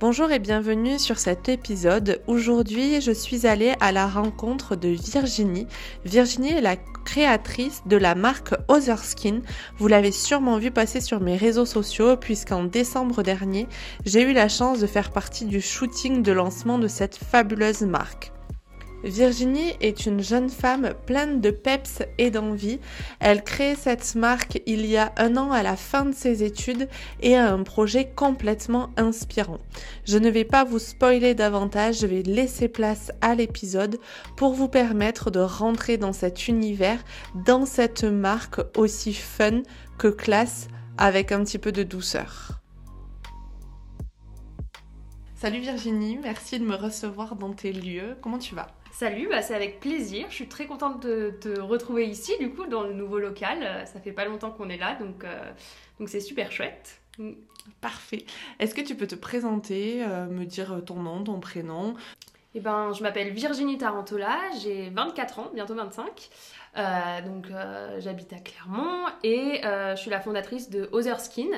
Bonjour et bienvenue sur cet épisode. Aujourd'hui, je suis allée à la rencontre de Virginie. Virginie est la créatrice de la marque Other Skin. Vous l'avez sûrement vu passer sur mes réseaux sociaux puisqu'en décembre dernier, j'ai eu la chance de faire partie du shooting de lancement de cette fabuleuse marque. Virginie est une jeune femme pleine de peps et d'envie. Elle crée cette marque il y a un an à la fin de ses études et a un projet complètement inspirant. Je ne vais pas vous spoiler davantage, je vais laisser place à l'épisode pour vous permettre de rentrer dans cet univers, dans cette marque aussi fun que classe avec un petit peu de douceur. Salut Virginie, merci de me recevoir dans tes lieux. Comment tu vas? Salut, bah c'est avec plaisir. Je suis très contente de te retrouver ici, du coup, dans le nouveau local. Euh, ça fait pas longtemps qu'on est là, donc euh, donc c'est super chouette. Mm. Parfait. Est-ce que tu peux te présenter, euh, me dire ton nom, ton prénom? Eh ben, je m'appelle Virginie Tarantola, j'ai 24 ans, bientôt 25. donc j'habite à Clermont et je suis la fondatrice de Other Skin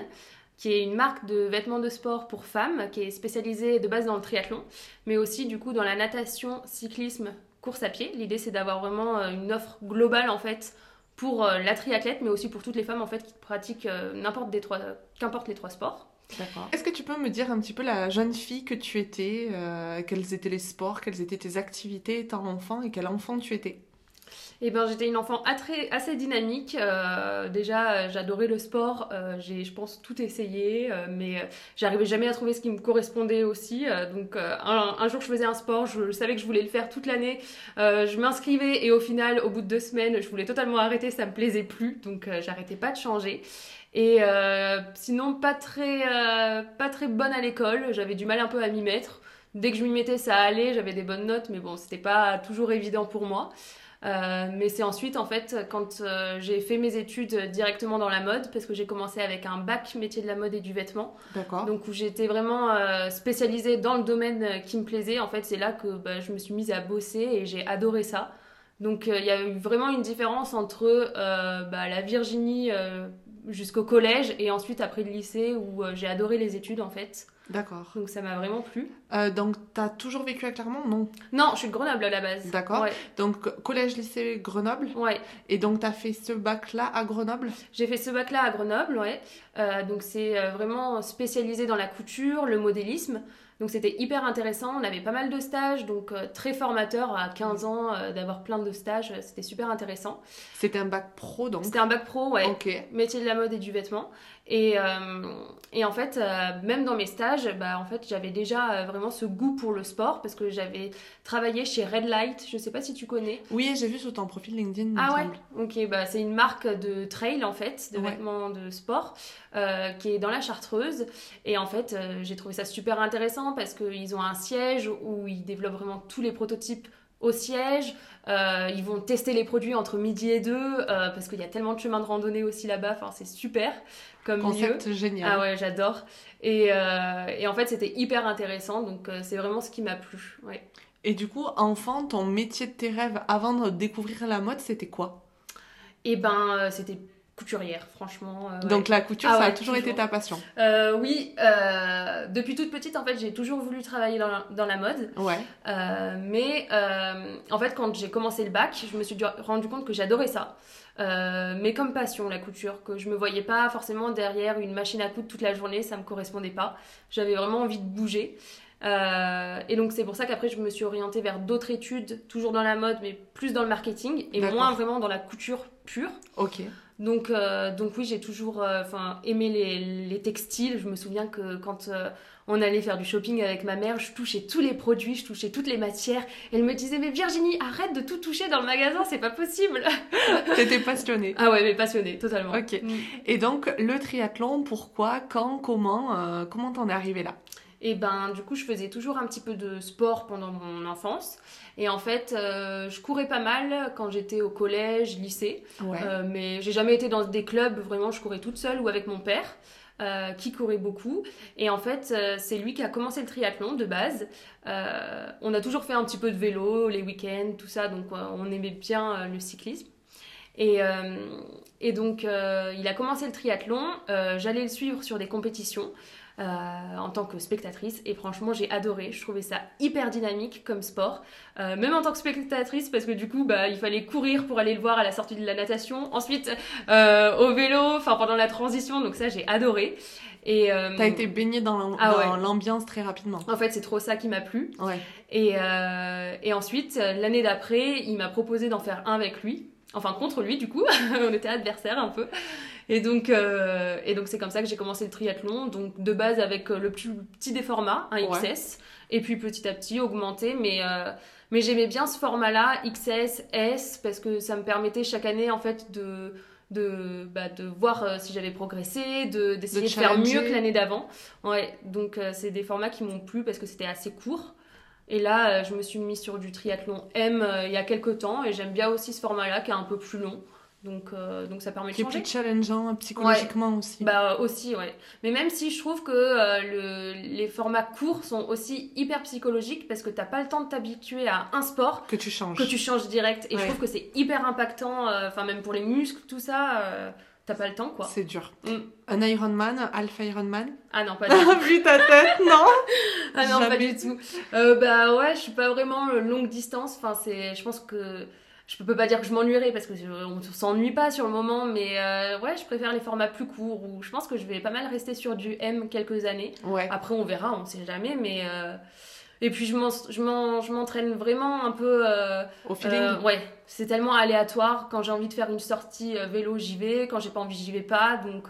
qui est une marque de vêtements de sport pour femmes, qui est spécialisée de base dans le triathlon, mais aussi du coup dans la natation, cyclisme, course à pied. L'idée c'est d'avoir vraiment euh, une offre globale en fait pour euh, la triathlète, mais aussi pour toutes les femmes en fait qui pratiquent euh, n'importe des trois, qu'importe les trois sports. Est-ce que tu peux me dire un petit peu la jeune fille que tu étais, quels étaient les sports, quelles étaient tes activités étant enfant et quel enfant tu étais? Eh ben, j'étais une enfant assez dynamique. Euh, déjà, euh, j'adorais le sport. Euh, j'ai, je pense, tout essayé, mais j'arrivais jamais à trouver ce qui me correspondait aussi. donc, un, jour, je faisais un sport, je, savais que je voulais le faire toute l'année. je m'inscrivais et au final, au bout de deux semaines, je voulais totalement arrêter, ça me plaisait plus. Donc, j'arrêtais pas de changer. Et sinon, pas très, pas très bonne à l'école. J'avais du mal un peu à m'y mettre. Dès que je m'y mettais, ça allait. J'avais des bonnes notes, mais bon, c'était pas toujours évident pour moi. Euh, mais c'est ensuite, en fait, quand euh, j'ai fait mes études directement dans la mode, parce que j'ai commencé avec un bac métier de la mode et du vêtement. D'accord. Donc, où j'étais vraiment euh, spécialisée dans le domaine qui me plaisait. En fait, c'est là que bah, je me suis mise à bosser et j'ai adoré ça. Donc, il y a eu vraiment une différence entre bah, la Virginie jusqu'au collège et ensuite après le lycée où j'ai adoré les études, en fait. D'accord. Donc ça m'a vraiment plu. Euh, donc tu as toujours vécu à Clermont? Non. Non, je suis de Grenoble à la base. D'accord. Donc collège, lycée, Grenoble? Ouais. Et donc tu as fait ce bac-là à Grenoble? J'ai fait ce bac-là à Grenoble, ouais. Euh, donc c'est euh, vraiment spécialisé dans la couture, le modélisme. Donc c'était hyper intéressant, on avait pas mal de stages, donc très formateur à 15 ans d'avoir plein de stages, c'était super intéressant. C'était un bac pro donc? C'était un bac pro, ouais. Ok. Métier de la mode et du vêtement. Et, euh, et, en fait, euh, même dans mes stages, bah, en fait, j'avais déjà euh, vraiment ce goût pour le sport parce que j'avais travaillé chez Red Light. Je ne sais pas si tu connais. Oui, j'ai vu sur ton profil LinkedIn. Ah ouais? Ok, bah c'est une marque de trail en fait, de vêtements de sport, qui est dans la Chartreuse. Et en fait, j'ai trouvé ça super intéressant parce qu'ils ont un siège où ils développent vraiment tous les prototypes au siège. ils vont tester les produits entre midi et deux parce qu'il y a tellement de chemins de randonnée aussi là-bas. Enfin, c'est super comme Concept génial. Ah ouais, j'adore. Et, euh, et, en fait, c'était hyper intéressant, donc euh, c'est vraiment ce qui m'a plu. Ouais. Et du coup, enfant, ton métier de tes rêves avant de découvrir la mode, c'était quoi? Eh ben, euh, c'était couturière, franchement. Donc la couture, ah ça a toujours, été ta passion Oui, depuis toute petite, en fait, j'ai toujours voulu travailler dans la, dans la mode. Ouais. Euh, mais euh, en fait, quand j'ai commencé le bac, je me suis du- rendu compte que j'adorais ça. Euh, mais comme passion, la couture, que je me voyais pas forcément derrière une machine à coudre toute la journée, ça me correspondait pas. J'avais vraiment envie de bouger. Euh, et donc c'est pour ça qu'après je me suis orientée vers d'autres études, toujours dans la mode, mais plus dans le marketing et moins vraiment dans la couture pure. Ok. Donc, euh, donc oui, j'ai toujours euh, aimé les, les textiles. Je me souviens que quand euh, on allait faire du shopping avec ma mère, je touchais tous les produits, je touchais toutes les matières. Elle me disait, mais Virginie, arrête de tout toucher dans le magasin, c'est pas possible. T'étais passionnée. ah ouais, mais passionnée, totalement. Ok. Mm. Et donc, le triathlon, pourquoi, quand, comment, euh, comment t'en es arrivé là? Et ben, du coup, je faisais toujours un petit peu de sport pendant mon enfance. Et en fait, euh, je courais pas mal quand j'étais au collège, lycée. Ouais. Euh, mais j'ai jamais été dans des clubs, vraiment, je courais toute seule ou avec mon père. euh, qui courait beaucoup et en fait euh, c'est lui qui a commencé le triathlon de base Euh, on a toujours fait un petit peu de vélo les week-ends tout ça donc on aimait bien le cyclisme et, et donc il a commencé le triathlon j'allais le suivre sur des compétitions euh, en tant que spectatrice et franchement j'ai adoré je trouvais ça hyper dynamique comme sport euh, même en tant que spectatrice parce que du coup bah, il fallait courir pour aller le voir à la sortie de la natation ensuite euh, au vélo enfin pendant la transition donc ça j'ai adoré et euh, T'as été baignée dans Ah ouais. l'ambiance très rapidement. en fait c'est trop ça qui m'a plu Ouais. et, euh, et ensuite, l'année d'après, il m'a proposé d'en faire un avec lui. Enfin, contre lui, du coup. On était adversaires un peu. Et donc, euh, et donc c'est comme ça que j'ai commencé le triathlon. Donc, de base, avec euh, le plus petit des formats, un Ouais. XS. Et puis, petit à petit, augmenté. Mais, euh, mais j'aimais bien ce format-là, XS, S, parce que ça me permettait chaque année, en fait, de de, bah, de voir euh, si j'avais progressé, de, d'essayer de, faire mieux que l'année d'avant. Ouais, donc euh, c'est des formats qui m'ont plu parce que c'était assez court. Et là, euh, je me suis mis sur du triathlon M il y a quelques temps et j'aime bien aussi ce format-là qui est un peu plus long. Donc, euh, donc ça permet de Qui est changer. plus challengeant psychologiquement aussi. Bah aussi, ouais. Mais même si je trouve que euh, le, les formats courts sont aussi hyper psychologiques parce que t'as pas le temps de t'habituer à un sport que tu changes. que tu changes direct. Et Ouais. je trouve que c'est hyper impactant, euh, enfin même pour les muscles, tout ça, t'as pas le temps quoi. C'est dur. Mm. Un Ironman, Alpha Ironman Ah non, pas du tout. Vu ta tête, non Ah non, pas du tout. Bah ouais, je suis pas vraiment longue distance. Enfin, c'est, je pense que je peux pas dire que je m'ennuierai parce que on s'ennuie pas sur le moment, mais euh, ouais, je préfère les formats plus courts. Ou je pense que je vais pas mal rester sur du M quelques années. Ouais. Après, on verra, on sait jamais, mais. euh, Et puis je m'en- je m'en- je m'entraîne vraiment un peu. euh, Au feeling. euh, ouais, c'est tellement aléatoire. Quand j'ai envie de faire une sortie euh, vélo, j'y vais. Quand j'ai pas envie, j'y vais pas. Donc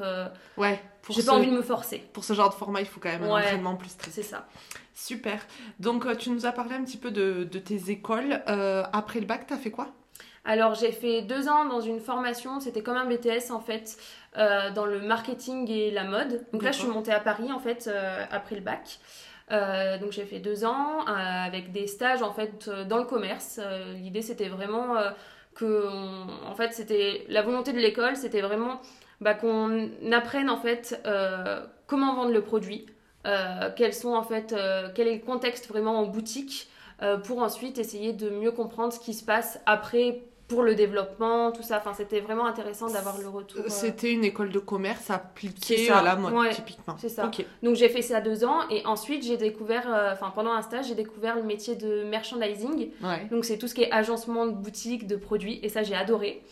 ouais. J'ai pas envie de me forcer. pour ce genre de format, il faut quand même un Ouais. entraînement plus strict. C'est ça. Super. Donc, tu nous as parlé un petit peu de, de tes écoles. Après le bac, t'as fait quoi? Alors j'ai fait deux ans dans une formation, c'était comme un BTS en fait, euh, dans le marketing et la mode. Donc là je suis montée à Paris en fait euh, après le bac. Euh, donc j'ai fait deux ans avec des stages en fait dans le commerce. L'idée c'était vraiment que on- en fait c'était la volonté de l'école, c'était vraiment bah, qu'on apprenne en fait comment vendre le produit, quels sont en fait quel est le contexte vraiment en boutique euh, pour ensuite essayer de mieux comprendre ce qui se passe après pour le développement, tout ça. Enfin, c'était vraiment intéressant d'avoir le retour. euh. C'était une école de commerce appliquée à la mode, Ouais. typiquement. C'est ça. Donc j'ai fait ça deux ans et ensuite j'ai découvert, euh, enfin pendant un stage, j'ai découvert le métier de merchandising. Ouais. Donc c'est tout ce qui est agencement de boutiques, de produits et ça j'ai adoré.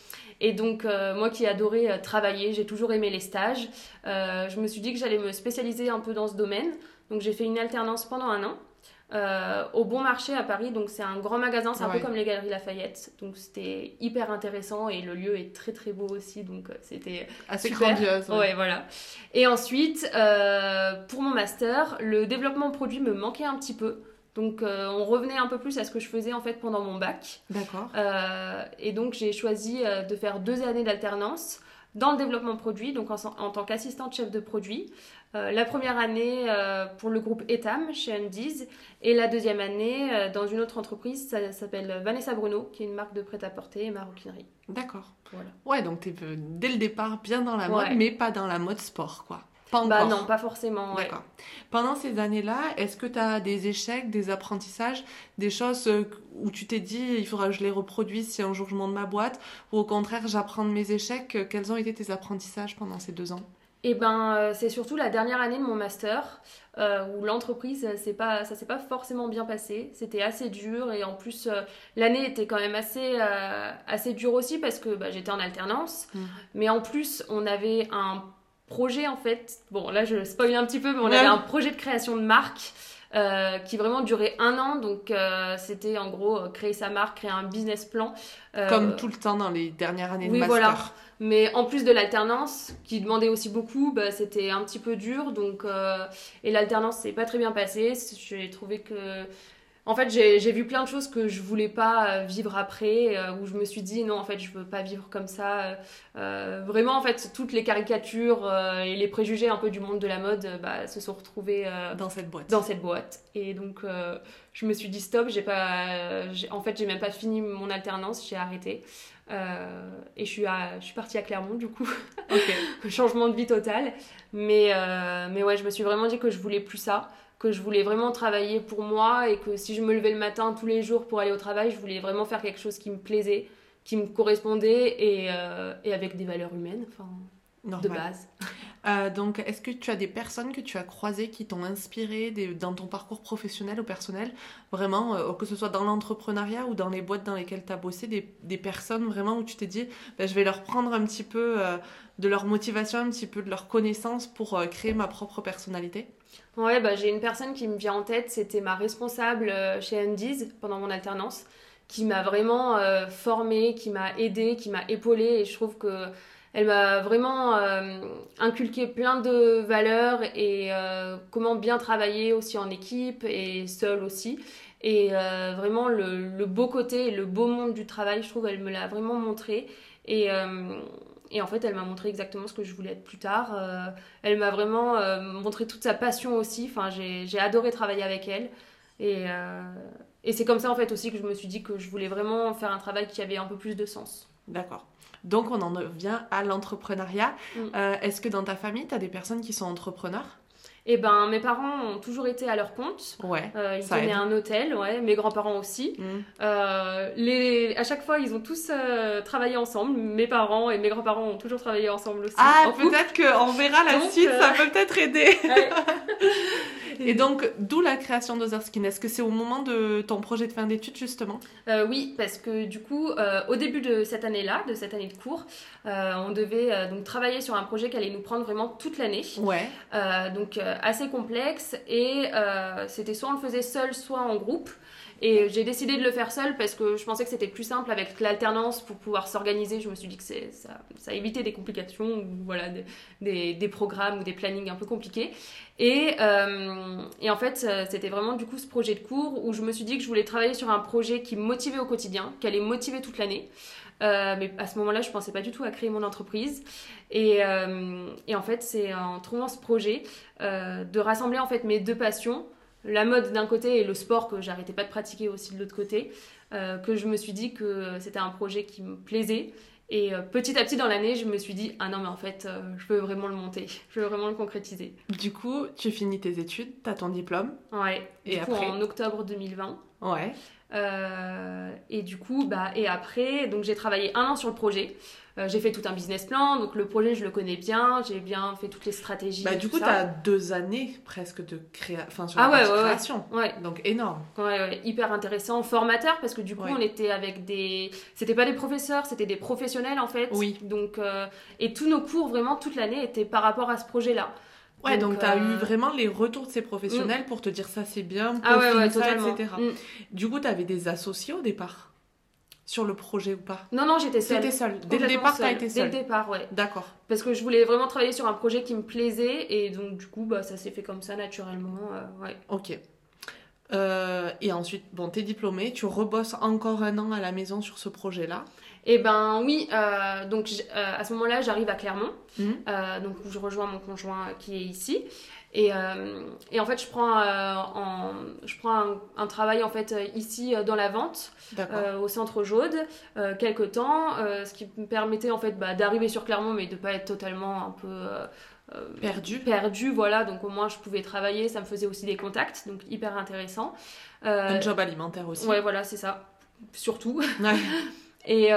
Et donc euh, moi qui ai adoré euh, travailler, j'ai toujours aimé les stages. Euh, je me suis dit que j'allais me spécialiser un peu dans ce domaine. Donc j'ai fait une alternance pendant un an. Euh, au Bon Marché à Paris, donc c'est un grand magasin, c'est un Ouais. peu comme les Galeries Lafayette, donc c'était hyper intéressant et le lieu est très très beau aussi, donc euh, c'était Assez Super. grandiose. ouais. Ouais, voilà. Et ensuite, euh, pour mon master, le développement produit me manquait un petit peu. Donc, euh, on revenait un peu plus à ce que je faisais en fait pendant mon bac. D'accord. Et donc, j'ai choisi de faire deux années d'alternance dans le développement produit, donc en, en tant qu'assistante chef de produit. Euh, la première année euh, pour le groupe Etam chez Undies et la deuxième année euh, dans une autre entreprise, ça s'appelle Vanessa Bruno, qui est une marque de prêt-à-porter et maroquinerie. D'accord. Voilà. Ouais, donc t'es euh, dès le départ bien dans la mode, Ouais. mais pas dans la mode sport, quoi. Pas encore. Bah non, pas forcément. ouais. D'accord. Pendant ces années-là, est-ce que tu as des échecs, des apprentissages, des choses où tu t'es dit il faudra que je les reproduise si un jour je monte ma boîte, ou au contraire j'apprends de mes échecs Quels ont été tes apprentissages pendant ces deux ans? Eh ben, c'est surtout la dernière année de mon master où l'entreprise, c'est pas, ça s'est pas forcément bien passé. C'était assez dur et en plus l'année était quand même assez, assez dure aussi parce que bah, j'étais en alternance. Mmh. Mais en plus, on avait un projet en fait. Bon, là je spoil un petit peu, mais on avait un projet de création de marque. Euh, qui vraiment durait un an. Donc, euh, c'était en gros euh, créer sa marque, créer un business plan. Comme tout le temps dans les dernières années oui, de master. Voilà. Mais en plus de l'alternance, qui demandait aussi beaucoup, bah, c'était un petit peu dur. Donc, et l'alternance, c'est pas très bien passé. J'ai trouvé que en fait, j'ai vu plein de choses que je voulais pas euh, vivre après, euh, où je me suis dit non, en fait, je veux pas vivre comme ça. Euh, vraiment, en fait, toutes les caricatures et les préjugés un peu du monde de la mode bah, se sont retrouvés dans cette boîte. Dans cette boîte. Et donc, je me suis dit stop. J'ai pas, en fait, j'ai même pas fini mon alternance. J'ai arrêté. et je suis, je suis partie à Clermont du coup. Changement de vie total. Mais, mais ouais, je me suis vraiment dit que je voulais plus ça que je voulais vraiment travailler pour moi et que si je me levais le matin tous les jours pour aller au travail, je voulais vraiment faire quelque chose qui me plaisait, qui me correspondait et, euh, et avec des valeurs humaines, enfin, de base. Euh, donc, est-ce que tu as des personnes que tu as croisées qui t'ont inspiré dans ton parcours professionnel ou personnel Vraiment, euh, que ce soit dans l'entrepreneuriat ou dans les boîtes dans lesquelles tu as bossé, des, des, personnes vraiment où tu t'es dit, ben, je vais leur prendre un petit peu de leur motivation, un petit peu de leur connaissance pour créer ma propre personnalité? Ouais, bah, j'ai une personne qui me vient en tête, c'était ma responsable euh, chez Andy's pendant mon alternance, qui m'a vraiment euh, formée, qui m'a aidée, qui m'a épaulée, et je trouve que elle m'a vraiment euh, inculqué plein de valeurs et comment bien travailler aussi en équipe et seule aussi. Et vraiment le, le, beau côté et le beau monde du travail, je trouve, elle me l'a vraiment montré. Et, et en fait, elle m'a montré exactement ce que je voulais être plus tard. Euh, elle m'a vraiment euh, montré toute sa passion aussi. Enfin, j'ai adoré travailler avec elle. Et, euh, et c'est comme ça, en fait, aussi que je me suis dit que je voulais vraiment faire un travail qui avait un peu plus de sens. D'accord. Donc, on en vient à l'entrepreneuriat. Mm. Est-ce que dans ta famille, tu as des personnes qui sont entrepreneurs? Eh ben, mes parents ont toujours été à leur compte. Ouais. Euh, ils tenaient un hôtel, ouais. Mes grands-parents aussi. Mm. Euh, les... À chaque fois, ils ont tous euh, travaillé ensemble. Mes parents et mes grands-parents ont toujours travaillé ensemble aussi. Ah, peut-être qu'on verra la suite, ça peut peut-être aider. Et donc, d'où la création d'Otherskin Est-ce que c'est au moment de ton projet de fin d'études, justement? Euh, Oui, parce que du coup, euh, au début de cette année-là, de cette année de cours, euh, on devait donc travailler sur un projet qui allait nous prendre vraiment toute l'année. Ouais. donc, assez complexe. Et c'était soit on le faisait seul, soit en groupe. Et j'ai décidé de le faire seul parce que je pensais que c'était plus simple avec l'alternance pour pouvoir s'organiser. Je me suis dit que ça, ça évitait des complications ou voilà, des, des, programmes ou des plannings un peu compliqués. Et, euh, et en fait, c'était vraiment du coup ce projet de cours où je me suis dit que je voulais travailler sur un projet qui me motivait au quotidien, qui allait motiver toute l'année. Euh, mais à ce moment-là, je pensais pas du tout à créer mon entreprise. Et, euh, et en fait, c'est en trouvant ce projet de rassembler en fait mes deux passions, la mode d'un côté et le sport que j'arrêtais pas de pratiquer aussi de l'autre côté, euh, que je me suis dit que c'était un projet qui me plaisait. Et euh, petit à petit dans l'année, je me suis dit ah non mais en fait, euh, je veux vraiment le monter, je veux vraiment le concrétiser. Du coup, tu finis tes études, tu as ton diplôme. Ouais. Et après en octobre 2020. Ouais. Et du coup, bah et après, donc j'ai travaillé un an sur le projet. Euh, j'ai fait tout un business plan, donc le projet, je le connais bien, j'ai bien fait toutes les stratégies. Bah, du coup, tu as deux années presque de créa... enfin, sur ah, ouais, création. Ouais. Donc énorme. Ouais, hyper intéressant, formateur, parce que du coup, on était avec des. C'était pas des professeurs, c'était des professionnels en fait. Oui. Donc, euh, Et tous nos cours, vraiment, toute l'année, étaient par rapport à ce projet-là. Ouais, donc, tu as eu euh, vraiment les retours de ces professionnels mm. pour te dire ça c'est bien, ah ouais, ouais, ça, etc. Mm. Du coup, tu avais des associés au départ sur le projet ou pas? Non, non, j'étais seule. T'étais seule. Dès le départ, t'as été seule. Dès le départ, ouais. D'accord. Parce que je voulais vraiment travailler sur un projet qui me plaisait et donc du coup, bah, ça s'est fait comme ça naturellement. Euh, ouais. Ok. Euh, et ensuite, bon, t'es diplômée, tu rebosses encore un an à la maison sur ce projet-là. Eh ben oui, euh, donc à ce moment-là, j'arrive à Clermont, mmh. donc où je rejoins mon conjoint qui est ici. Et, et, en fait, je prends, en, je prends un, un, travail en fait ici dans la vente euh, au centre Jaude euh, quelques temps, euh, ce qui me permettait en fait bah, d'arriver sur Clermont mais de pas être totalement un peu perdu. Perdu, voilà. Donc au moins je pouvais travailler, ça me faisait aussi des contacts, donc hyper intéressant. Un job alimentaire aussi. Ouais, voilà, c'est ça. Surtout. Et,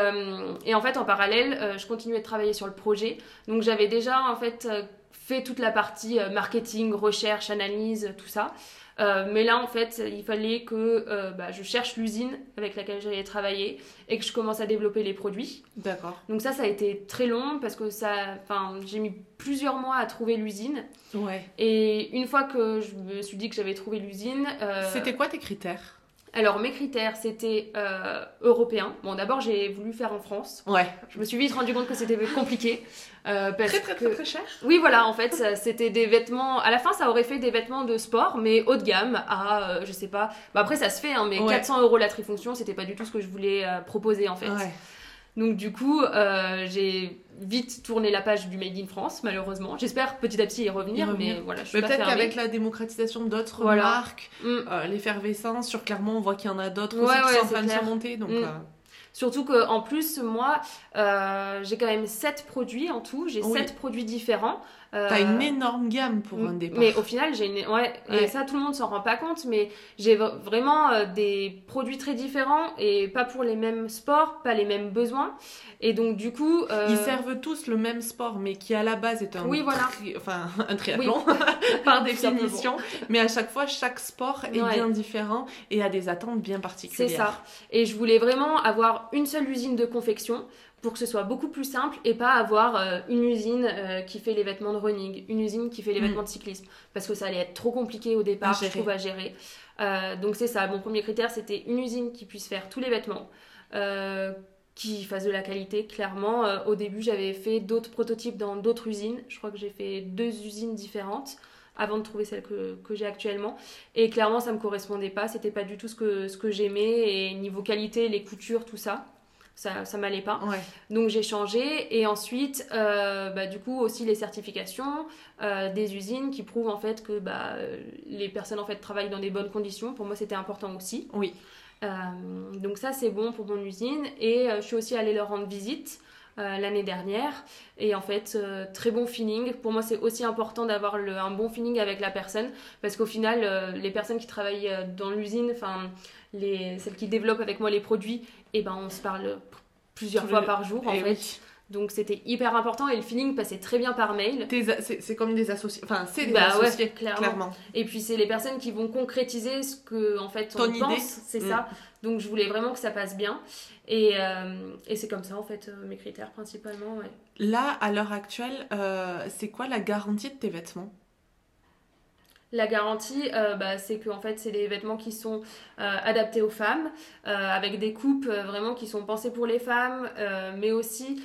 et, en fait, en parallèle, je continuais de travailler sur le projet. Donc j'avais déjà en fait fait toute la partie marketing, recherche, analyse, tout ça. Euh, mais là, en fait, il fallait que euh, bah, je cherche l'usine avec laquelle j'allais travailler et que je commence à développer les produits. D'accord. Donc ça, ça a été très long parce que ça, enfin, j'ai mis plusieurs mois à trouver l'usine. Ouais. Et une fois que je me suis dit que j'avais trouvé l'usine, euh, c'était quoi tes critères? Alors mes critères c'était euh, européen. Bon d'abord j'ai voulu faire en France. Ouais. Je me suis vite rendu compte que c'était compliqué. Euh, parce très, très, très très cher. Oui voilà en fait c'était des vêtements. À la fin ça aurait fait des vêtements de sport mais haut de gamme à euh, je sais pas. Bah, après ça se fait hein, mais 400 euros la trifonction c'était pas du tout ce que je voulais euh, proposer en fait. Ouais. Donc du coup, euh, j'ai vite tourné la page du Made in France, malheureusement. J'espère petit à petit y revenir, mais voilà, je suis Peut-être qu'avec la démocratisation d'autres marques, mm. euh, l'effervescence, sur Clermont, on voit qu'il y en a d'autres aussi qui sont en train de surmonter. Donc, mm. euh, Surtout qu'en plus, moi, j'ai quand même 7 produits en tout. J'ai 7 produits différents. Euh, T'as une énorme gamme pour un départ. Mais au final, j'ai une. Ouais, et ça, tout le monde s'en rend pas compte, mais j'ai vraiment euh, des produits très différents et pas pour les mêmes sports, pas les mêmes besoins. Et donc, du coup. Euh, Ils servent tous le même sport, mais qui à la base est un. Oui, voilà. Enfin, un triathlon, par définition. mais à chaque fois, chaque sport est bien différent et a des attentes bien particulières. C'est ça. Et je voulais vraiment avoir une seule usine de confection pour que ce soit beaucoup plus simple et pas avoir euh, une usine euh, qui fait les vêtements de running, une usine qui fait les mm. vêtements de cyclisme, parce que ça allait être trop compliqué au départ, je trouve, à gérer. Euh, donc c'est ça, mon premier critère, c'était une usine qui puisse faire tous les vêtements, qui fasse de la qualité, clairement. au début, j'avais fait d'autres prototypes dans d'autres usines, je crois que j'ai fait deux usines différentes avant de trouver celle que, que j'ai actuellement. Et clairement, ça me correspondait pas, c'était pas du tout ce que, ce que j'aimais, et niveau qualité, les coutures, tout ça ça, ça m'allait pas. Donc j'ai changé et ensuite, euh, bah, du coup aussi les certifications euh, des usines qui prouvent en fait que bah, les personnes en fait travaillent dans des bonnes conditions. Pour moi c'était important aussi. Oui. Euh, donc ça c'est bon pour mon usine et je suis aussi allée leur rendre visite. l'année dernière et en fait très bon feeling pour moi c'est aussi important d'avoir un bon feeling avec la personne parce qu'au final les personnes qui travaillent dans l'usine enfin les, celles qui développent avec moi les produits, et eh ben on se parle plusieurs fois par jour en eh fait. Donc c'était hyper important et le feeling passait très bien par mail. C'est comme des associés, enfin c'est des bah associés, clairement. Et puis c'est les personnes qui vont concrétiser ce que en fait on pense, c'est mm. ça. Donc je voulais vraiment que ça passe bien et, euh, et c'est comme ça en fait euh, mes critères principalement. Là à l'heure actuelle, euh, c'est quoi la garantie de tes vêtements? La garantie, euh, bah, c'est que en fait, c'est des vêtements qui sont euh, adaptés aux femmes, euh, avec des coupes vraiment qui sont pensées pour les femmes, mais aussi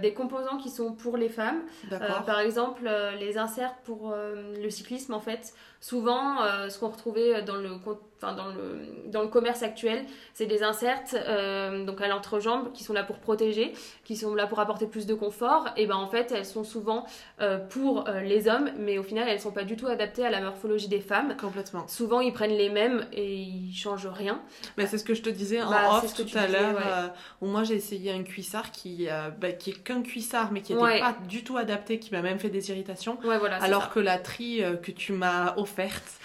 des composants qui sont pour les femmes. par exemple, les inserts pour le cyclisme, en fait, souvent, ce qu'on retrouvait dans le dans le, dans le commerce actuel, c'est des inserts euh, donc à l'entrejambe qui sont là pour protéger, qui sont là pour apporter plus de confort. Et ben en fait, elles sont souvent euh, pour euh, les hommes, mais au final, elles sont pas du tout adaptées à la morphologie des femmes. Complètement. Souvent, ils prennent les mêmes et ils changent rien. Mais c'est ce que je te disais en bah, off tout à l'heure, où moi j'ai essayé un cuissard qui, bah, qui est qu'un cuissard, mais qui n'était pas du tout adapté, qui m'a même fait des irritations. Voilà, alors que la tri que tu m'as offerte,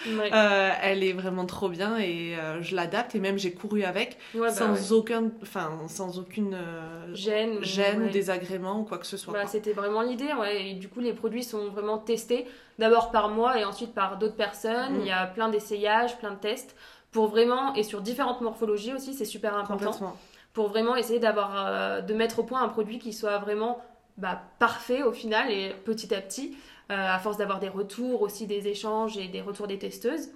elle est vraiment trop bien et euh, je l'adapte et même j'ai couru avec bah sans aucun enfin sans aucune euh, gêne gêne désagrément ou quoi que ce soit c'était vraiment l'idée et du coup les produits sont vraiment testés. D'abord par moi et ensuite par d'autres personnes. Mm. il y a plein d'essayages plein de tests. Pour vraiment et sur différentes morphologies aussi c'est super important pour vraiment essayer d'avoir euh, de mettre au point un produit qui soit vraiment bah, parfait au final et petit à petit à force d'avoir des retours aussi des échanges et des retours des testeuses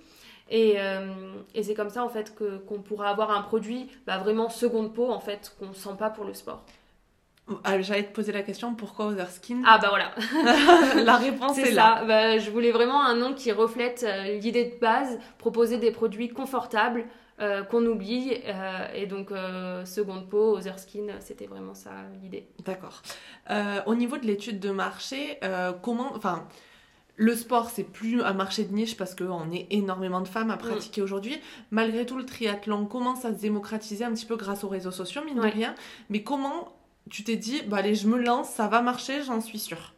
et, euh, et c'est comme ça en fait que qu'on pourra avoir un produit bah, vraiment seconde peau en fait qu'on sent pas pour le sport. Ah, J'allais te poser la question pourquoi Other Skin? Ah bah voilà. la réponse est, là. Bah, je voulais vraiment un nom qui reflète euh, l'idée de base, proposer des produits confortables euh, qu'on oublie et donc seconde peau, Other Skin, c'était vraiment ça l'idée. D'accord. au niveau de l'étude de marché, comment, enfin le sport, c'est plus un marché de niche parce qu'on est énormément de femmes à pratiquer mm. aujourd'hui. Malgré tout, le triathlon commence à se démocratiser un petit peu grâce aux réseaux sociaux, mine de rien? Mais comment tu t'es dit, bah allez, je me lance, ça va marcher, j'en suis sûre?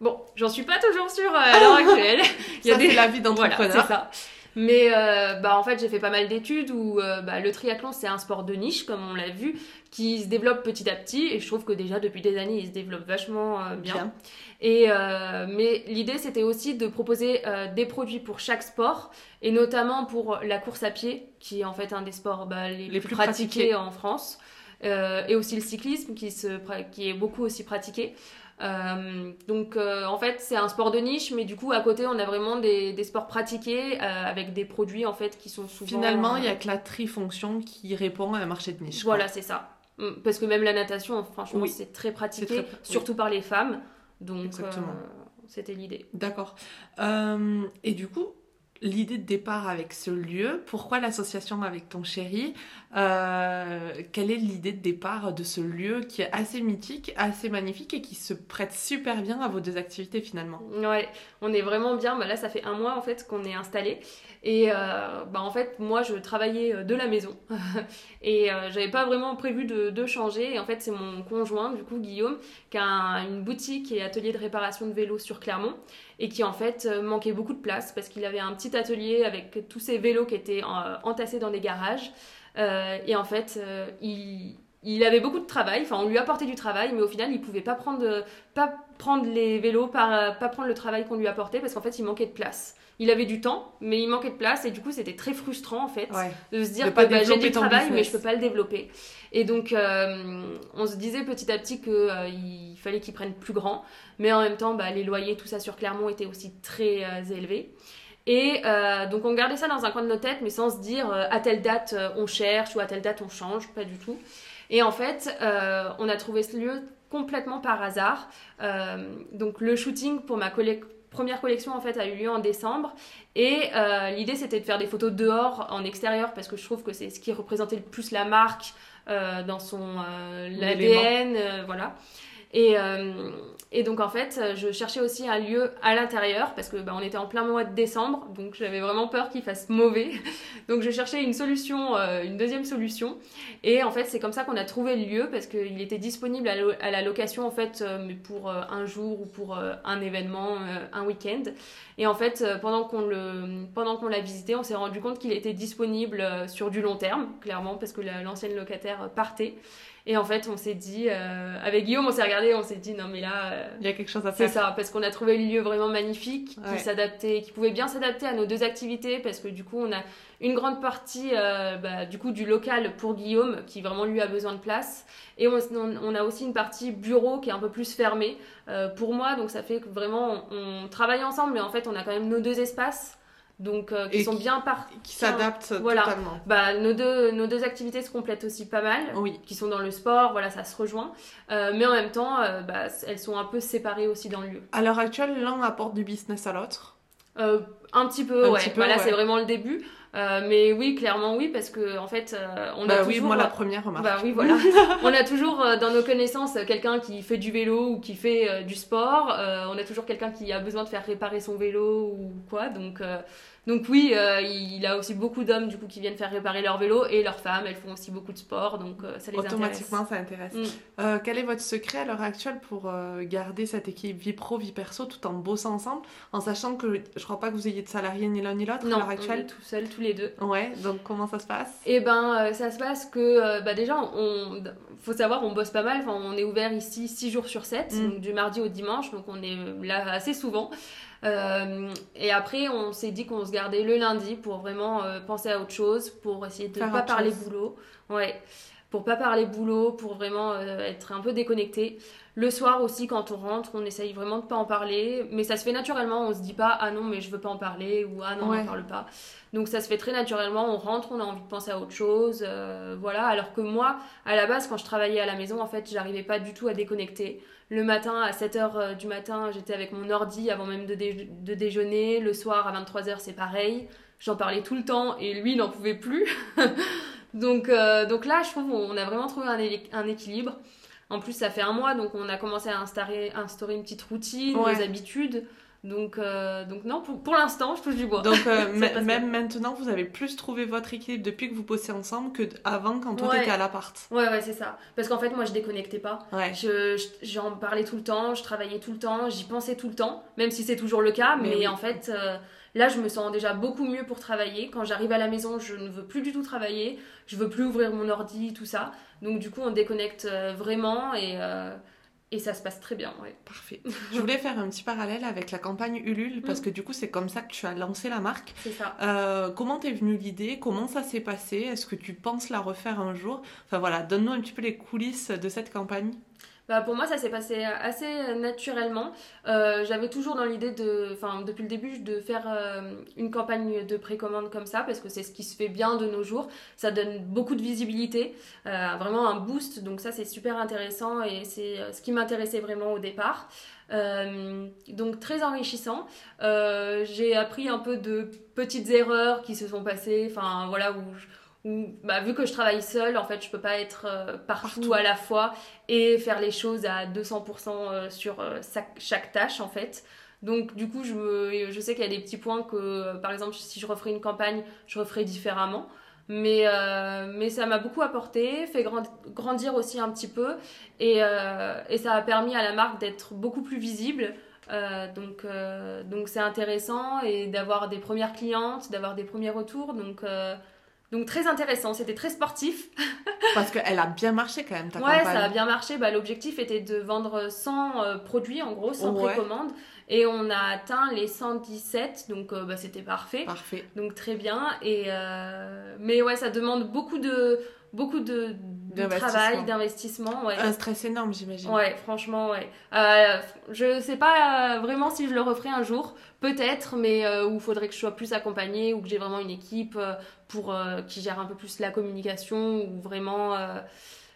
Bon, j'en suis pas toujours sûre euh, à l'heure actuelle. Il y a des... la vie d'entrepreneur. Voilà, c'est ça. Mais euh, bah, en fait, j'ai fait pas mal d'études où euh, bah, le triathlon, c'est un sport de niche, comme on l'a vu, qui se développe petit à petit. Et je trouve que déjà, depuis des années, il se développe vachement euh, bien. Bien. Et, euh, mais l'idée, c'était aussi de proposer euh, des produits pour chaque sport, et notamment pour la course à pied, qui est en fait un des sports bah, les, Les plus, plus pratiqués, pratiqués. en France, Euh, et aussi le cyclisme, qui, se, qui est beaucoup aussi pratiqué. Euh, donc euh, en fait c'est un sport de niche mais du coup à côté on a vraiment des, des sports pratiqués euh, avec des produits en fait qui sont souvent Finalement, il y a que la trifonction qui répond à un marché de niche. voilà c'est ça Mm, parce que même la natation franchement Oui. c'est très pratiqué oui. surtout par les femmes donc c'était l'idée D'accord. Et du coup, l'idée de départ avec ce lieu, pourquoi l'association avec ton chéri? Euh, Quelle est l'idée de départ de ce lieu qui est assez mythique, assez magnifique et qui se prête super bien à vos deux activités finalement? Ouais, on est vraiment bien. Bah là, ça fait un mois en fait qu'on est installé. Et euh, bah en fait, moi, je travaillais euh, de la maison et euh, j'avais pas vraiment prévu de, changer. Et en fait, c'est mon conjoint, du coup, Guillaume, qui a un- une boutique et atelier de réparation de vélos sur Clermont et qui en fait euh, manquait beaucoup de place parce qu'il avait un petit atelier avec tous ses vélos qui étaient entassés dans des garages. Et en fait, il, il avait beaucoup de travail. Enfin, on lui apportait du travail, mais au final, il pouvait pas prendre pas prendre les vélos, pas prendre le travail qu'on lui apportait parce qu'en fait il manquait de place. Il avait du temps, mais il manquait de place et du coup c'était très frustrant en fait Ouais. de se dire De que bah, j'ai du travail mais je peux pas le développer. Et donc euh, on se disait petit à petit que euh, il fallait qu'il prenne plus grand, mais en même temps bah, les loyers tout ça sur Clermont étaient aussi très euh, élevés. Et euh, donc on gardait ça dans un coin de nos têtes, mais sans se dire à telle date on cherche ou à telle date on change, pas du tout. Et en fait, on a trouvé ce lieu complètement par hasard. Donc le shooting pour ma collec- première collection en fait a eu lieu en décembre. Et euh, l'idée c'était de faire des photos dehors en extérieur parce que je trouve que c'est ce qui représentait le plus la marque euh, dans son euh, l'ADN euh, voilà. Et, et donc en fait je cherchais aussi un lieu à l'intérieur parce que bah, on était en plein mois de décembre donc j'avais vraiment peur qu'il fasse mauvais donc je cherchais une solution euh, une deuxième solution et en fait, c'est comme ça qu'on a trouvé le lieu parce qu'il était disponible à, la location en fait, euh, mais pour euh, un jour ou pour euh, un événement, euh, un week-end. Et en fait, euh, pendant qu'on le, pendant qu'on l'a visité, on s'est rendu compte qu'il était disponible euh, sur du long terme, clairement, parce que la- l'ancienne locataire euh, partait. Et en fait, on s'est dit, euh, avec Guillaume, on s'est regardé, on s'est dit, non mais là, euh, Il y a quelque chose à c'est faire. ça, parce qu'on a trouvé le lieu vraiment magnifique, qui s'adaptait, qui pouvait bien s'adapter à nos deux activités, parce que du coup, on a une grande partie euh, bah, du coup du local pour Guillaume, qui vraiment lui a besoin de place, et on, a aussi une partie bureau qui est un peu plus fermée euh, pour moi, donc ça fait que vraiment on, on travaille ensemble, mais en fait, on a quand même nos deux espaces, donc euh, qui Et sont qui- bien par. Qui s'adapte Voilà. totalement. Bah, nos deux nos deux activités se complètent aussi pas mal Oui. qui sont dans le sport, voilà, ça se rejoint. Euh, mais en même temps, euh, bah, elles sont un peu séparées aussi dans le lieu. À l'heure actuelle, l'un apporte du business à l'autre. Euh, un petit peu, Un ouais. petit peu, là, ouais. c'est vraiment le début. Euh, mais oui, clairement oui, parce que en fait, euh, on bah a oui, toujours. moi la première remarque. Bah oui, voilà. on a toujours euh, dans nos connaissances euh, quelqu'un qui fait du vélo ou qui fait euh, du sport. Euh, on a toujours quelqu'un qui a besoin de faire réparer son vélo ou quoi. Donc, euh, donc oui, euh, il a aussi beaucoup d'hommes du coup qui viennent faire réparer leur vélo et leurs femmes, elles font aussi beaucoup de sport, donc euh, ça les intéresse. Automatiquement, ça intéresse. Mm. Euh, quel est votre secret à l'heure actuelle pour garder cette équipe vie pro, vie perso tout en bossant ensemble, en sachant que je crois pas que vous ayez de salariés ni l'un ni l'autre à l'heure on est actuelle? tout seuls, tous les deux. Ouais, donc comment ça se passe? Et ben, ça se passe que, bah déjà, on, faut savoir, on bosse pas mal. Enfin, on est ouvert ici 6 jours sur 7, Mm. donc du mardi au dimanche, donc on est là assez souvent. Euh, et après, on s'est dit qu'on se gardait le lundi pour vraiment euh, penser à autre chose, pour essayer de Faire pas parler chose. boulot. Ouais. Pour pas parler boulot, pour vraiment euh, être un peu déconnecté. Le soir aussi, quand on rentre, on essaye vraiment de pas en parler, mais ça se fait naturellement. On se dit pas ah non mais je veux pas en parler ou ah non Ouais. on en parle pas. Donc ça se fait très naturellement. On rentre, on a envie de penser à autre chose, voilà. Alors que moi, à la base, quand je travaillais à la maison, en fait, j'arrivais pas du tout à déconnecter. Le matin, à 7h du matin, j'étais avec mon ordi avant même de, dé- de déjeuner. Le soir, à 23h, c'est pareil. J'en parlais tout le temps et lui, il n'en pouvait plus. donc, euh, donc là, je trouve qu'on a vraiment trouvé un équilibre. En plus, ça fait un mois, donc on a commencé à instaurer, instaurer une petite routine, Ouais. nos habitudes. Donc, euh, donc non, pour, pour l'instant, je touche du bois. Donc euh, même maintenant, vous avez plus trouvé votre équilibre depuis que vous bossez ensemble que avant quand Ouais. t'étais à l'appart. Ouais, ouais, c'est ça. Parce qu'en fait, moi, je déconnectais pas. Ouais. Je, je- j'en parlais tout le temps, je travaillais tout le temps, j'y pensais tout le temps, même si c'est toujours le cas. Mais Mais, oui. en fait, euh, Là, je me sens déjà beaucoup mieux pour travailler. Quand j'arrive à la maison, je ne veux plus du tout travailler. Je veux plus ouvrir mon ordi, tout ça. Donc du coup, on déconnecte euh, vraiment et, euh, et ça se passe très bien. Ouais. Parfait. Je voulais faire un petit parallèle avec la campagne Ulule parce que du coup, c'est comme ça que tu as lancé la marque. C'est ça. Euh, comment t'es venue l'idée? Comment ça s'est passé? Est-ce que tu penses la refaire un jour? Enfin voilà, donne-nous un petit peu les coulisses de cette campagne. Bah, pour moi, ça s'est passé assez naturellement. Euh, J'avais toujours dans l'idée de, enfin, depuis le début, de faire euh, une campagne de précommande comme ça, parce que c'est ce qui se fait bien de nos jours. Ça donne beaucoup de visibilité, euh, vraiment un boost. Donc ça, c'est super intéressant et c'est ce qui m'intéressait vraiment au départ. Donc très enrichissant. J'ai appris un peu de petites erreurs qui se sont passées, enfin voilà où. Je, bah, vu que je travaille seule, en fait, je peux pas être euh, partout, Partout. à la fois et faire les choses à 200% euh, sur euh, chaque, tâche, en fait. Donc, du coup, je, me- je sais qu'il y a des petits points que, par exemple, si je referais une campagne, je referais différemment. Mais, euh, mais ça m'a beaucoup apporté, fait grand- grandir aussi un petit peu. Et, euh, et ça a permis à la marque d'être beaucoup plus visible. Euh, donc, donc c'est intéressant et d'avoir des premières clientes, d'avoir des premiers retours. Donc, donc très intéressant, c'était très sportif. Parce qu'elle a bien marché quand même, ta ouais, campagne. ça a bien marché. Bah, L'objectif était de vendre 100 euh, produits, en gros, 100 Ouais. précommandes. Et on a atteint les 117, donc euh, bah, c'était parfait. Parfait. Donc très bien. Et euh, Mais ouais, ça demande beaucoup de, beaucoup de, travail, d'investissement. Ouais. Un stress énorme, j'imagine. Ouais, franchement, ouais. Euh, je sais pas euh, vraiment si je le referai un jour, peut-être, mais euh, où il faudrait que je sois plus accompagnée ou que j'ai vraiment une équipe euh, pour euh, qui gère un peu plus la communication ou vraiment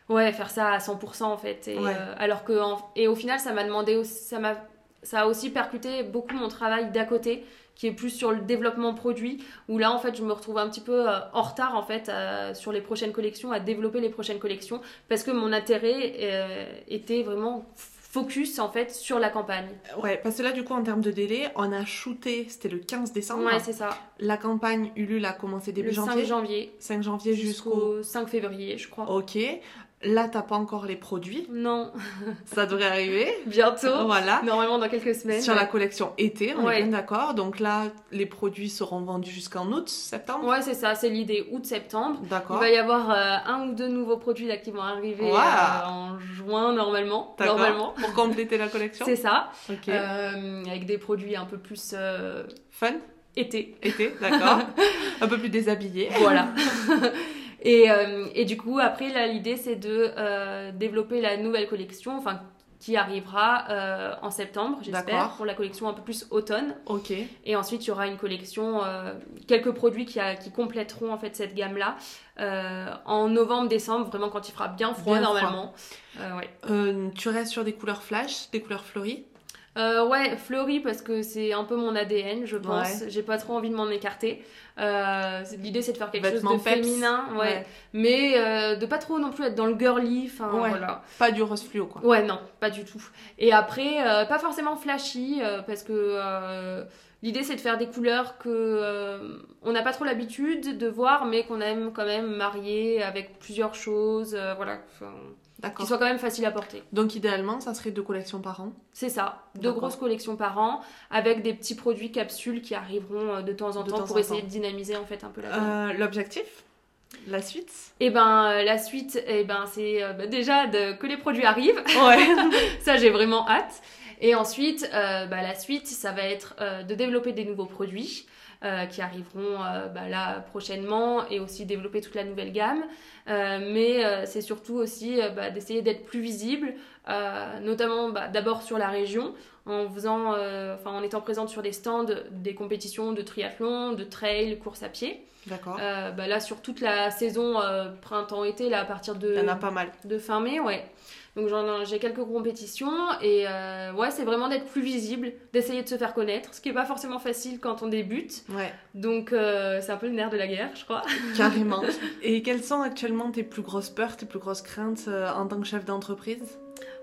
ouais faire ça à 100% en fait. Et, Ouais. alors que en- et au final, ça m'a demandé, aussi- ça m'a ça a aussi percuté beaucoup mon travail d'à côté qui est plus sur le développement produit où là en fait je me retrouve un petit peu euh, en retard en fait euh, sur les prochaines collections à développer les prochaines collections parce que mon intérêt euh, était vraiment focus en fait sur la campagne. Ouais, parce que là, du coup, en termes de délai, on a shooté, c'était le 15 décembre. Ouais, c'est ça. La campagne Ulule a commencé début le 5 janvier. janvier 5 janvier jusqu'au. jusqu'au 5 février, je crois. Ok. Là, t'as pas encore les produits. Non, Ça devrait arriver. bientôt. Voilà. Normalement dans quelques semaines. Sur la collection été, on Ouais. est bien d'accord. Donc là, les produits seront vendus jusqu'en août, septembre. Ouais, c'est ça, c'est l'idée août-septembre. Il D'accord. va y avoir euh, un ou deux nouveaux produits là qui vont arriver euh, en juin normalement. D'accord. Normalement. Pour compléter la collection. C'est ça. Ok. Euh, avec des produits un peu plus Fun. été. Été, d'accord. un peu plus déshabillé. Voilà. et, euh, et du coup, après, là, l'idée, c'est de euh, développer la nouvelle collection, enfin, qui arrivera euh, en septembre, j'espère, pour la collection un peu plus automne. Ok. Et ensuite, il y aura une collection, euh, quelques produits qui, a- qui compléteront en fait cette gamme-là euh, en novembre-décembre, vraiment quand il fera bien froid Bien froid. normalement. Euh, ouais. Euh, tu restes sur des couleurs flash, des couleurs fleuries? Euh, ouais, fleuri parce que c'est un peu mon ADN, je pense. J'ai pas trop envie de m'en écarter. Euh, L'idée c'est de faire quelque Vêtements chose de peps. féminin, ouais. Ouais. Mais euh, de pas trop non plus être dans le girly, enfin Ouais. voilà. Pas du rose fluo, quoi. Ouais, non, pas du tout. Et après, pas forcément flashy, parce que l'idée c'est de faire des couleurs que euh, on n'a pas trop l'habitude de voir, mais qu'on aime quand même marier avec plusieurs choses, euh, voilà, enfin, qui D'accord. soient quand même faciles à porter. Donc idéalement, ça serait deux collections par an. C'est ça, deux grosses collections par an, avec des petits produits capsules qui arriveront euh, de temps en De temps temps pour en essayer temps. de dynamiser en fait un peu la. Euh, L'objectif? La suite? Et ben euh, la suite, et ben c'est euh, bah, déjà de, que les produits arrivent. Ouais. ça j'ai vraiment hâte. Et ensuite, euh, bah, la suite, ça va être euh, de développer des nouveaux produits euh, qui arriveront euh, bah, là prochainement et aussi développer toute la nouvelle gamme. Euh, mais c'est surtout aussi bah, d'essayer d'être plus visible, notamment bah, d'abord sur la région, en faisant, enfin en étant présente sur des stands des compétitions de triathlon, de trail, course à pied. D'accord. Là sur toute la saison printemps-été, là à partir de Il y en a pas mal. de fin mai, ouais. Donc j'ai quelques compétitions et euh, ouais, c'est vraiment d'être plus visible, d'essayer de se faire connaître, ce qui est pas forcément facile quand on débute. Ouais, Donc euh, c'est un peu le nerf de la guerre, je crois. carrément. Et quelles sont actuellement tes plus grosses peurs, tes plus grosses craintes euh, en tant que chef d'entreprise?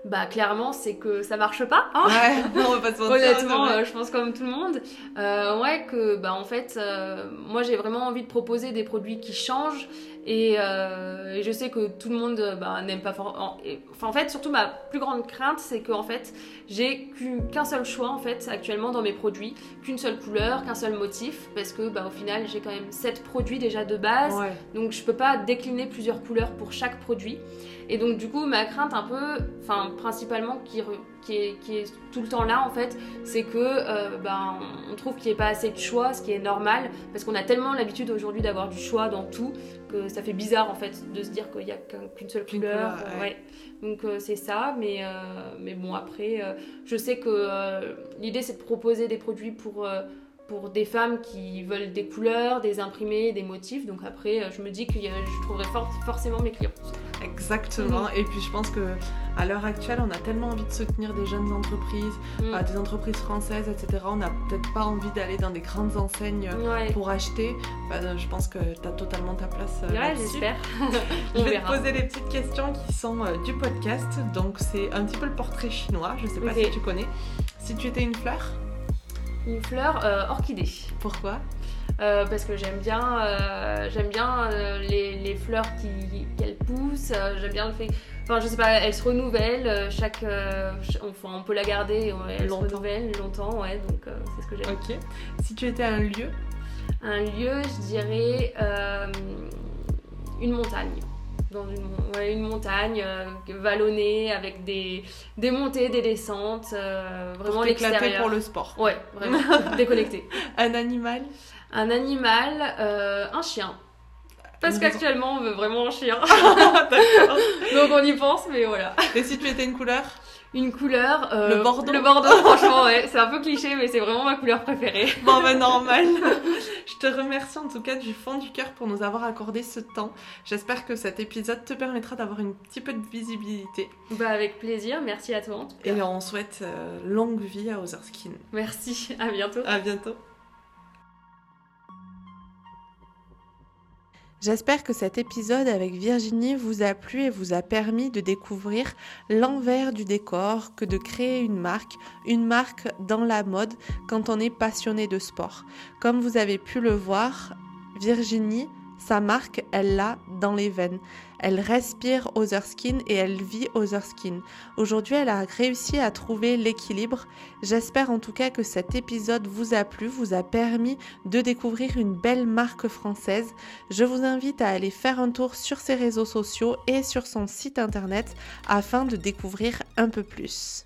Bah clairement c'est que ça marche pas. Hein ouais, on va pas se mentir, Honnêtement, euh, je pense comme tout le monde. Euh, ouais, que bah en fait, euh, moi j'ai vraiment envie de proposer des produits qui changent et, euh, et je sais que tout le monde bah, n'aime pas forcément. Enfin en fait, surtout ma plus grande crainte, c'est qu'en fait j'ai qu'un seul choix en fait actuellement dans mes produits, qu'une seule couleur, qu'un seul motif, parce que bah au final j'ai quand même 7 produits déjà de base, donc je peux pas décliner plusieurs couleurs pour chaque produit. Et donc du coup ma crainte un peu, enfin principalement qui, qui, est, qui, est, tout le temps là en fait, c'est que euh, ben, on trouve qu'il n'y ait pas assez de choix, ce qui est normal, parce qu'on a tellement l'habitude aujourd'hui d'avoir du choix dans tout que ça fait bizarre en fait de se dire qu'il n'y a qu'une seule couleur. ouais. Donc euh, c'est ça, mais, euh, mais bon après, euh, je sais que euh, l'idée c'est de proposer des produits pour pour des femmes qui veulent des couleurs, des imprimés, des motifs. Donc après, je me dis que je trouverai for forcément mes clients. Exactement. Mm. Et puis je pense que à l'heure actuelle, on a tellement envie de soutenir des jeunes entreprises, mm. euh, des entreprises françaises, etc. On n'a peut-être pas envie d'aller dans des grandes enseignes ouais. pour acheter. Je pense que tu as totalement ta place. Euh, ouais, j'espère. je vais te poser des petites questions qui sont euh, du podcast. Donc c'est un petit peu le portrait chinois. Je sais pas okay. si tu connais. Si tu étais une fleur une fleur euh, orchidée. Pourquoi? Euh, Parce que j'aime bien, euh, j'aime bien les, les, fleurs qui, qu'elles poussent. j'aime bien le fait. Enfin, je sais pas, elles se renouvellent. chaque, enfin, on peut la garder. Elle se renouvelle longtemps, ouais. Donc c'est ce que j'aime. Ok. Si tu étais un lieu? Un lieu, je dirais une montagne dans une, ouais, une montagne euh, vallonnée avec des, des montées, des descentes, euh, vraiment l'extérieur. pour le sport. Ouais, vraiment déconnecté. Un animal Un animal, euh, un chien. Parce qu'actuellement on veut vraiment un chien. Donc on y pense, mais voilà. Et si tu étais une couleur? Une couleur. Euh, le bordeaux. Le bordeaux, franchement, ouais. C'est un peu cliché, mais c'est vraiment ma couleur préférée. Bon, ben normal. Je te remercie en tout cas du fond du cœur pour nous avoir accordé ce temps. J'espère que cet épisode te permettra d'avoir un petit peu de visibilité. Bah, avec plaisir. Merci à toi. En tout cas. Et on souhaite euh, longue vie à Other Skin. Merci. À bientôt. À bientôt. J'espère que cet épisode avec Virginie vous a plu et vous a permis de découvrir l'envers du décor que de créer une marque, une marque dans la mode quand on est passionné de sport. Comme vous avez pu le voir, Virginie, sa marque, elle l'a dans les veines. Elle respire Other Skin et elle vit Other Skin. Aujourd'hui, elle a réussi à trouver l'équilibre. J'espère en tout cas que cet épisode vous a plu, vous a permis de découvrir une belle marque française. Je vous invite à aller faire un tour sur ses réseaux sociaux et sur son site internet afin de découvrir un peu plus.